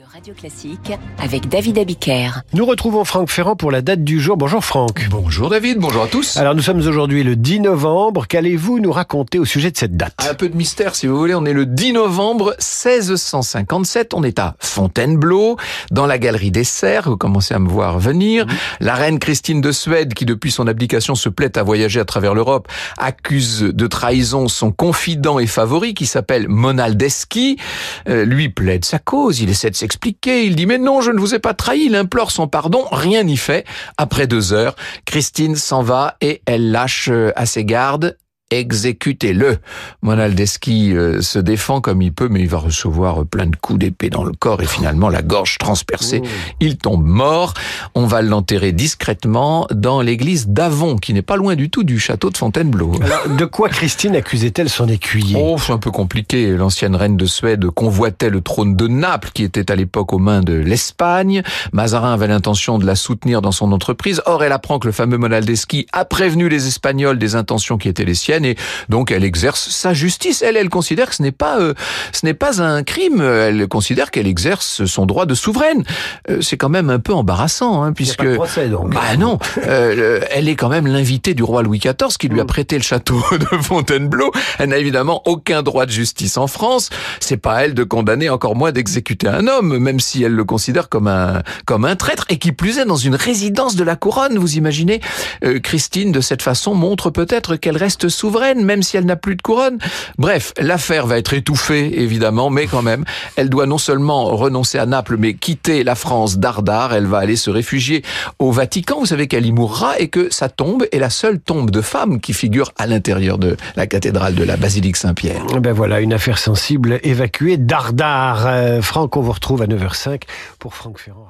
de Radio Classique avec David Abiker. Nous retrouvons Franck Ferrand pour la date du jour. Bonjour Franck. Bonjour David, bonjour à tous. Alors nous sommes aujourd'hui le 10 novembre. Qu'allez-vous nous raconter au sujet de cette date? Un peu de mystère si vous voulez. On est le 10 novembre 1657. On est à Fontainebleau, dans la galerie des Serres. Vous commencez à me voir venir. La reine Christine de Suède, qui depuis son abdication se plaît à voyager à travers l'Europe, accuse de trahison son confident et favori qui s'appelle Monaldeschi. Euh, lui plaide sa cause. Il essaie de Il dit mais non, je ne vous ai pas trahi. Il implore son pardon. Rien n'y fait. Après deux heures, Christine s'en va et elle lâche euh, à ses gardes exécutez-le. Monaldeschi euh, se défend comme il peut, mais il va recevoir plein de coups d'épée dans le corps et finalement la gorge transpercée. Il tombe mort. On va l'enterrer discrètement dans l'église d'Avon, qui n'est pas loin du tout du château de Fontainebleau. Alors, de quoi Christine accusait-elle son écuyer? Oh, c'est un peu compliqué. L'ancienne reine de Suède convoitait le trône de Naples, qui était à l'époque aux mains de l'Espagne. Mazarin avait l'intention de la soutenir dans son entreprise. Or, elle apprend que le fameux Monaldeschi a prévenu les Espagnols des intentions qui étaient les siennes, et donc elle exerce sa justice. Elle, elle considère que ce n'est pas, euh, ce n'est pas un crime. Elle considère qu'elle exerce son droit de souveraine. Euh, c'est quand même un peu embarrassant, hein, puisque pas de procès, donc. bah non, euh, elle est quand même l'invitée du roi Louis XIV qui lui a prêté le château de Fontainebleau. Elle n'a évidemment aucun droit de justice en France. C'est pas à elle de condamner, encore moins d'exécuter un homme, même si elle le considère comme un comme un traître et qui plus est dans une résidence de la couronne. Vous imaginez, Euh, Christine de cette façon montre peut-être qu'elle reste souveraine, même si elle n'a plus de couronne. Bref, l'affaire va être étouffée évidemment, mais quand même, elle doit non seulement renoncer à Naples, mais quitter la France dardard. Elle va aller se réfugier au Vatican. Vous savez qu'elle y mourra et que sa tombe est la seule tombe de femme qui figure à l'intérieur de la cathédrale de la basilique Saint-Pierre. Ben voilà, une affaire sensible évacuée d'Ardard. Euh, Franck, on vous retrouve à 9h05 pour Franck Ferrand.